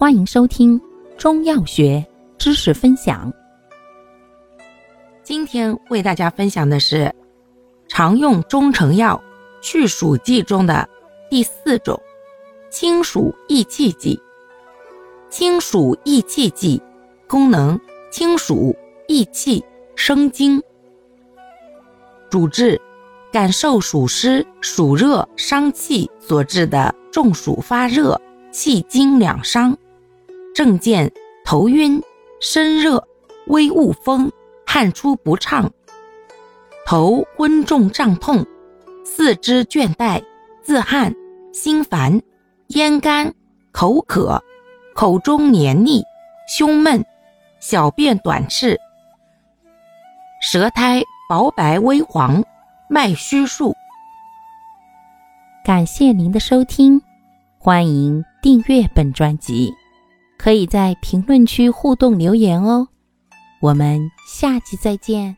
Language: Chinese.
欢迎收听中药学知识分享。今天为大家分享的是常用中成药去暑剂中的第四种清暑益气剂。清暑益气剂功能清暑益气生津，主治感受暑湿、暑热伤气所致的中暑发热、气经两伤。症见头晕、身热、微恶风、汗出不畅、头昏重胀痛、四肢倦怠、自汗、心烦、咽干、口渴、口中黏腻、胸闷、小便短赤、舌苔薄白微黄、脉虚数。感谢您的收听，欢迎订阅本专辑。可以在评论区互动留言哦，我们下期再见。